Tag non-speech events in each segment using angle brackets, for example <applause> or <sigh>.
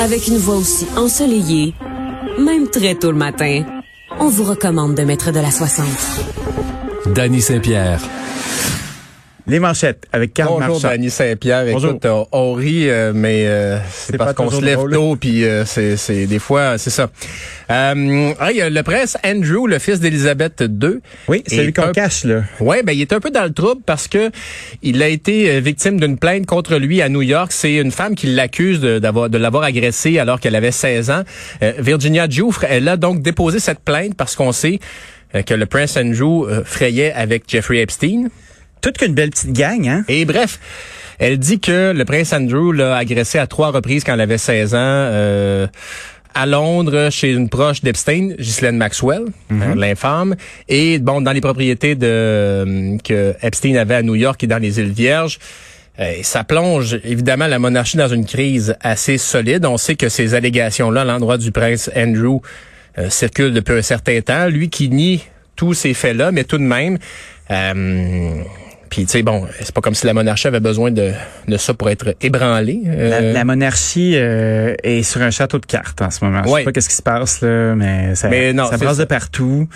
Avec une voix aussi ensoleillée, même très tôt le matin, on vous recommande de mettre de la 60. Danny Saint-Pierre. Les manchettes avec Carl Bonjour, Marchand. Saint-Pierre. Bonjour. Écoute, on, on rit, euh, mais euh, c'est parce qu'on se lève drôle. tôt, puis euh, c'est, c'est des fois, c'est ça. Euh, hey, euh, le prince Andrew, le fils d'Élisabeth II. Oui, c'est lui qu'on cache, là. Ouais, ben il est un peu dans le trouble parce que il a été euh, victime d'une plainte contre lui à New York. C'est une femme qui l'accuse de, d'avoir, de l'avoir agressé alors qu'elle avait 16 ans. Euh, Virginia Giuffre, elle a donc déposé cette plainte parce qu'on sait euh, que le prince Andrew euh, frayait avec Jeffrey Epstein. Toute qu'une belle petite gang, hein? Et bref, elle dit que le prince Andrew l'a agressé à trois reprises quand elle avait 16 ans. euh, à Londres, chez une proche d'Epstein, Ghislaine Maxwell, euh, l'infâme, et bon dans les propriétés de euh, que Epstein avait à New York et dans les îles Vierges. Euh, ça plonge évidemment la monarchie dans une crise assez solide. On sait que ces allégations-là à l'endroit du prince Andrew euh, circulent depuis un certain temps. Lui qui nie tous ces faits-là, mais tout de même, euh, puis tu sais bon, c'est pas comme si la monarchie avait besoin de, de ça pour être ébranlée. La, Euh, la monarchie euh, est sur un château de cartes en ce moment. Je Ouais. sais pas qu'est-ce qui se passe, là, mais ça, Mais non, ça brasse de partout.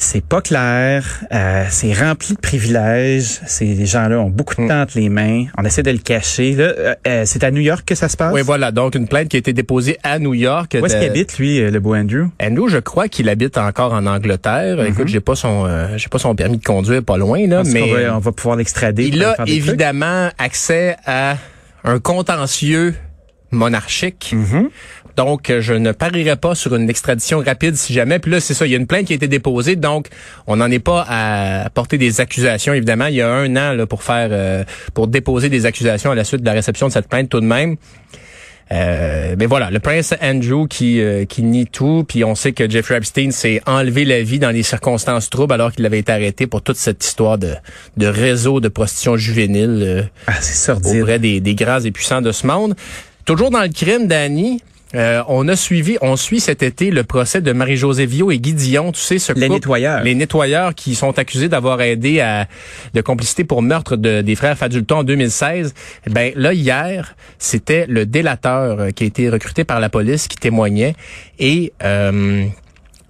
C'est pas clair. euh, c'est rempli de privilèges. Ces gens-là ont beaucoup de Hmm. temps entre les mains. On essaie de le cacher. Là, euh, euh, c'est à New York que ça se passe? Oui, voilà. Donc, une plainte qui a été déposée à New York. Où est-ce de- qu'il habite, lui, euh, le beau Andrew? Andrew, je crois qu'il habite encore en Angleterre. Mm-hmm. Écoute, j'ai pas son, euh, j'ai pas son permis de conduire pas loin là, mais qu'on va, on va pouvoir l'extrader. il a trucs. évidemment accès à un contentieux monarchique. Mhm. Donc, je ne parierais pas sur une extradition rapide si jamais. Puis là, c'est ça, il y a une plainte qui a été déposée, donc on n'en est pas à porter des accusations. Évidemment, il y a un an là, pour faire, euh, pour déposer des accusations à la suite de la réception de cette plainte tout de même. Euh, mais voilà, le prince Andrew qui euh, qui nie tout, puis on sait que Jeffrey Epstein s'est enlevé la vie dans des circonstances troubles alors qu'il avait été arrêté pour toute cette histoire de de réseau de prostitution juvénile euh, Ah, sordide. auprès des, des grands et puissants de ce monde. Toujours dans le crime, Danny, euh, on a suivi, on suit cet été le procès de Marie-Josée Viau et Guy Dion, tu sais, ce Les couple- nettoyeurs. Les nettoyeurs qui sont accusés d'avoir aidé à de complicité pour meurtre de, des frères Fadulton en 2016. Ben là, hier, c'était le délateur euh, qui a été recruté par la police qui témoignait et... euh,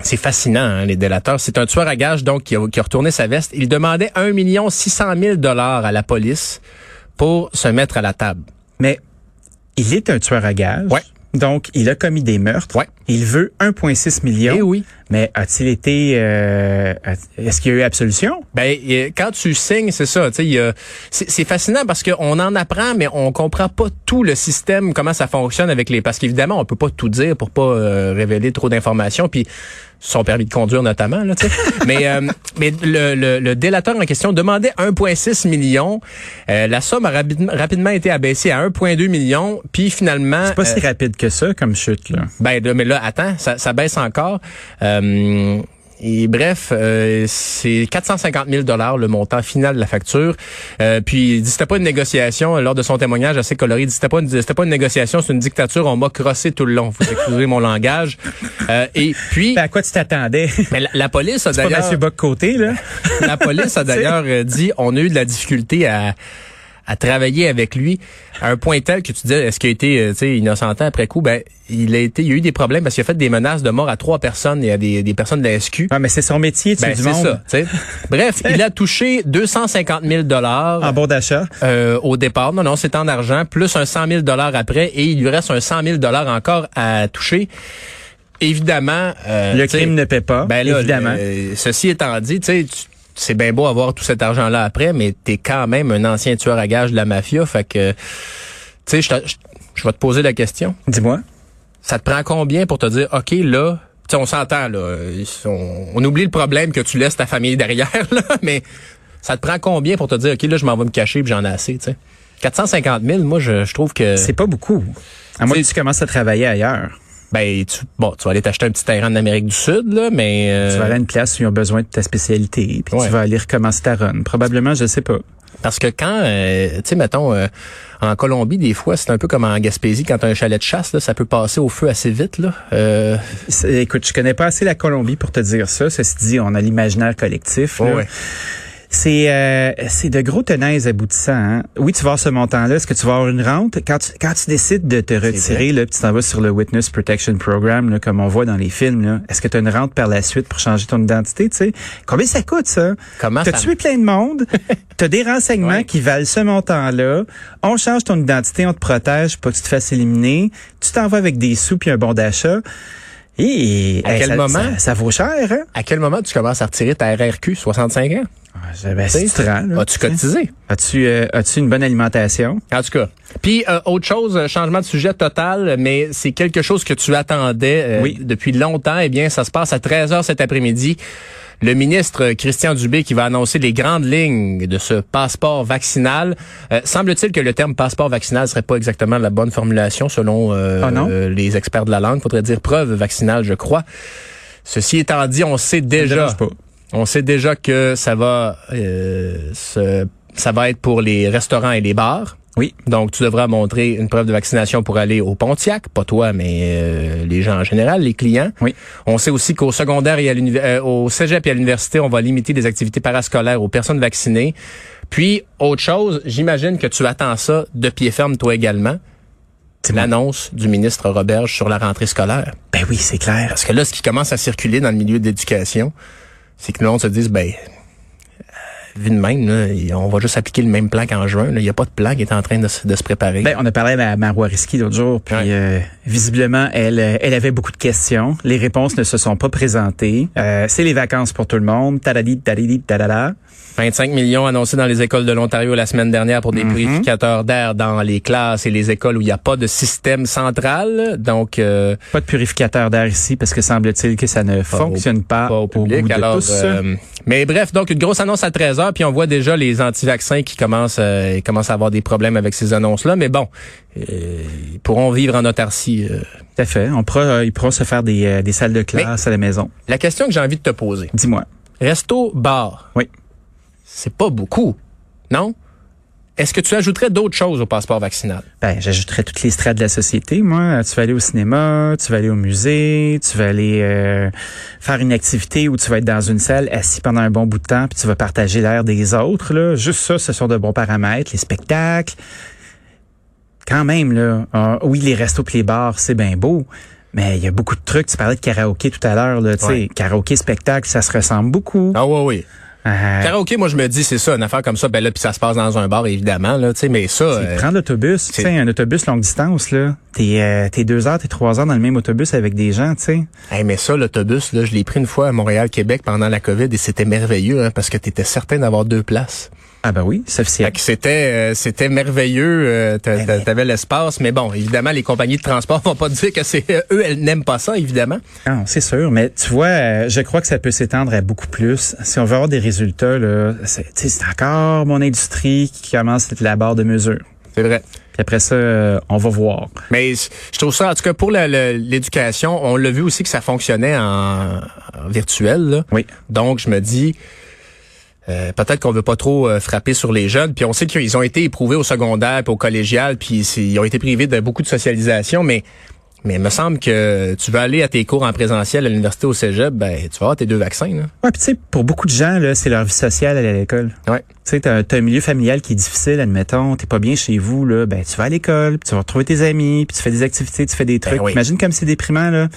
c'est fascinant, hein, les délateurs. C'est un tueur à gages, donc, qui a, qui a retourné sa veste. Il demandait 1 million 600 000 dollars à la police pour se mettre à la table. Mais il est un tueur à gages. Ouais. Donc, il a commis des meurtres. Ouais. Il veut 1,6 million. Eh oui. Mais a-t-il été... euh, Est-ce qu'il y a eu absolution? Ben, quand tu signes, c'est ça. C'est fascinant parce qu'on en apprend, mais on comprend pas tout le système, comment ça fonctionne avec les. Parce qu'évidemment, on peut pas tout dire pour pas euh, révéler trop d'informations. Puis son permis de conduire notamment. Là, tu sais. <laughs> mais euh, mais le, le, le délateur en question demandait 1,6 million. Euh, la somme a rapidement, rapidement été abaissée à 1,2 million. Puis finalement, C'est pas euh, si rapide que ça comme chute, là. ben, là, mais là, attends, ça, ça baisse encore. Euh, et bref, euh, c'est 450 000 dollars le montant final de la facture. Euh, puis il dit c'était pas une négociation lors de son témoignage assez coloré. Il dit c'était pas une, c'était pas une négociation, c'est une dictature. On m'a crossé tout le long. Faut excuser mon langage. Euh, et puis Ben, à quoi tu t'attendais? mais la, la police a pas d'ailleurs Mathieu Bock-Côté, là? la police a <laughs> d'ailleurs euh, dit on a eu de la difficulté à à travailler avec lui à un point tel que tu disais est-ce qu'il a été euh, innocentant après coup? Ben il a été il y a eu des problèmes parce qu'il a fait des menaces de mort à trois personnes et à des, des personnes de la SQ. Ah, mais c'est son métier, tu Ben, du monde. ça. Bref, il a touché 250 000 dollars En bon d'achat. euh, au départ. Non, non, c'est en argent, plus un 100 000 dollars après, et il lui reste un 100 000 dollars encore à toucher. Évidemment, euh, Le crime ne paie pas, ben là, évidemment. le- ceci étant dit, tu sais, tu- c'est bien beau avoir tout cet argent-là après, mais t'es quand même un ancien tueur à gages de la mafia, fait que, tu sais, je vais te poser la question. Dis-moi. Ça te prend combien pour te dire, ok, là, tu sais, on s'entend là, on, on oublie le problème que tu laisses ta famille <laughs> derrière, là, mais ça te prend combien pour te dire, ok, là, je m'en vais me cacher puis j'en ai assez, tu sais? 450 000, moi, je, je trouve que, C'est pas beaucoup. À moins que tu commences à travailler ailleurs. Ben, tu, bon, tu vas aller t'acheter un petit terrain en Amérique du Sud, là, mais euh, Tu vas aller à une place où ils ont besoin de ta spécialité, puis Ouais. tu vas aller recommencer ta run. Probablement, je sais pas. Parce que quand, euh, tu sais, mettons, euh, en Colombie, des fois, c'est un peu comme en Gaspésie, quand t'as un chalet de chasse, là, ça peut passer au feu assez vite. Là. Euh, Écoute, je connais pas assez la Colombie pour te dire ça. Ceci dit, on a l'imaginaire collectif. là. ouais. C'est euh, c'est de gros tenants aboutissants. Hein? Oui, tu vas avoir ce montant-là. Est-ce que tu vas avoir une rente? Quand tu, quand tu décides de te retirer, là, puis tu t'en vas sur le Witness Protection Program, là, comme on voit dans les films, est-ce que tu as une rente par la suite pour changer ton identité? Tu sais? Combien ça coûte, ça? Comment T'as tué plein de monde. <laughs> T'as des renseignements Ouais. qui valent ce montant-là. On change ton identité, on te protège pour pas que tu te fasses éliminer. Tu t'en vas avec des sous puis un bon d'achat. Et À hey, quel ça, moment? Ça, ça vaut cher, hein? À quel moment tu commences à retirer ta RRQ, 65 ans? Ah, ben, te rends, là, As-tu cotisé? As-tu euh, as-tu une bonne alimentation? En tout cas. Puis euh, autre chose, euh, changement de sujet total, mais c'est quelque chose que tu attendais euh, Oui. depuis longtemps. Eh bien, ça se passe à 13h cet après-midi. Le ministre euh, Christian Dubé qui va annoncer les grandes lignes de ce passeport vaccinal. Euh, Semble-t-il que le terme passeport vaccinal serait pas exactement la bonne formulation selon euh, Ah les experts de la langue. Faudrait dire preuve vaccinale, je crois. Ceci étant dit, on sait déjà. On sait déjà que ça va, euh, se- ça va être pour les restaurants et les bars. Oui. Donc, tu devras montrer une preuve de vaccination pour aller au Pontiac, pas toi, mais euh, les gens en général, les clients. Oui. On sait aussi qu'au secondaire et à euh, au cégep et à l'université, on va limiter les activités parascolaires aux personnes vaccinées. Puis, autre chose, j'imagine que tu attends ça de pied ferme, toi également. C'est. L'annonce du ministre Roberge sur la rentrée scolaire. Ben oui, c'est clair. Parce que là, ce qui commence à circuler dans le milieu de l'éducation, c'est que le monde se dise, ben, vu de même, là, y- on va juste appliquer le même plan qu'en juin. là. Il n'y a pas de plan qui est en train de, se- de se préparer. Ben, on a parlé à Marois Risky l'autre jour, puis Ouais. euh, visiblement, elle, euh, elle avait beaucoup de questions. Les réponses ne se sont pas présentées. Euh, c'est les vacances pour tout le monde. Tadadi, tadadi, tadada. 25 millions annoncés dans les écoles de l'Ontario la semaine dernière pour des Mhm. purificateurs d'air dans les classes et les écoles où il n'y a pas de système central. Donc, euh, Pas de purificateur d'air ici parce que semble-t-il que ça ne fonctionne pas, pas au public. goût de Alors, tous. euh, mais bref, donc une grosse annonce à 13 heures, puis on voit déjà les anti-vaccins qui commencent, euh, ils commencent à avoir des problèmes avec ces annonces-là. Mais bon, euh, ils pourront vivre en autarcie. euh. Tout à fait. On pourra, euh, ils pourront se faire des, des salles de classe à la maison. La question que j'ai envie de te poser, Dis-moi. resto, bar, Oui. c'est pas beaucoup, non? Est-ce que tu ajouterais d'autres choses au passeport vaccinal? Ben, j'ajouterais toutes les strates de la société. Moi, tu vas aller au cinéma, tu vas aller au musée, tu vas aller euh, faire une activité où tu vas être dans une salle assis pendant un bon bout de temps, puis tu vas partager l'air des autres. Là. Juste ça, ce sont de bons paramètres. Les spectacles, quand même là. euh, oui, les restos puis les bars, c'est bien beau. Mais il y a beaucoup de trucs. Tu parlais de karaoké tout à l'heure. là, Tu sais, Ouais. karaoké, spectacle, ça se ressemble beaucoup. Ah oui, oui. Euh, Karaoké, moi je me dis, c'est ça, une affaire comme ça, ben là, puis ça se passe dans un bar, évidemment, là, tu sais, mais ça... Euh, prendre l'autobus, tu sais, un autobus longue distance, là. T'es, euh, t'es deux heures, t'es trois heures dans le même autobus avec des gens, tu sais. Hey, mais ça, l'autobus, là, je l'ai pris une fois à Montréal-Québec pendant la COVID et c'était merveilleux, hein, parce que tu étais certain d'avoir deux places. Ah ben oui, que c'était euh, c'était merveilleux, euh, t'a- t'a- t'avais l'espace, mais bon, évidemment, les compagnies de transport <laughs> vont pas dire que c'est euh, eux, elles n'aiment pas ça, évidemment. Ah, c'est sûr, mais tu vois, euh, je crois que ça peut s'étendre à beaucoup plus. Si on veut avoir des résultats, là, c'est encore mon industrie qui commence à être la barre de mesure. C'est vrai. Puis après ça, euh, on va voir. Mais je trouve ça, en tout cas, pour l'éducation, on l'a vu aussi que ça fonctionnait en, en virtuel. Là. Oui. Donc, je me dis, euh, peut-être qu'on veut pas trop euh, frapper sur les jeunes. Puis on sait qu'ils ont été éprouvés au secondaire puis au collégial, puis ils ont été privés de beaucoup de socialisation, mais mais il me semble que tu vas aller à tes cours en présentiel à l'université au cégep, ben tu vas avoir tes deux vaccins. Là. Ouais, puis tu sais, pour beaucoup de gens, là, c'est leur vie sociale aller à l'école. Ouais. Tu sais, t'as, t'as un milieu familial qui est difficile, admettons, t'es pas bien chez vous, là, ben tu vas à l'école, puis tu vas retrouver tes amis, puis tu fais des activités, tu fais des trucs. oui. Imagine comme c'est déprimant, là.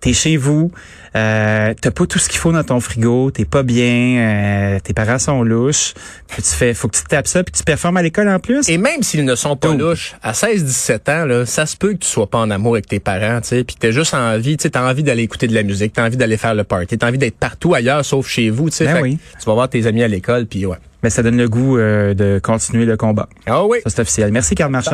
T'es chez vous, euh, t'as pas tout ce qu'il faut dans ton frigo, t'es pas bien, euh, tes parents sont louches, puis tu fais, faut que tu te tapes ça, puis tu performes à l'école en plus. Et même s'ils ne sont pas louches, à 16-17 ans, là, ça se peut que tu sois pas en amour avec tes parents, tu sais, puis t'as juste envie, tu sais, t'as envie d'aller écouter de la musique, t'as envie d'aller faire le party, t'as envie d'être partout ailleurs sauf chez vous, tu sais. Ben oui. Tu vas voir tes amis à l'école, puis ouais. Mais ça donne le goût euh, de continuer le combat. Ah oui. Ça, c'est officiel. Merci, Karl Marchand.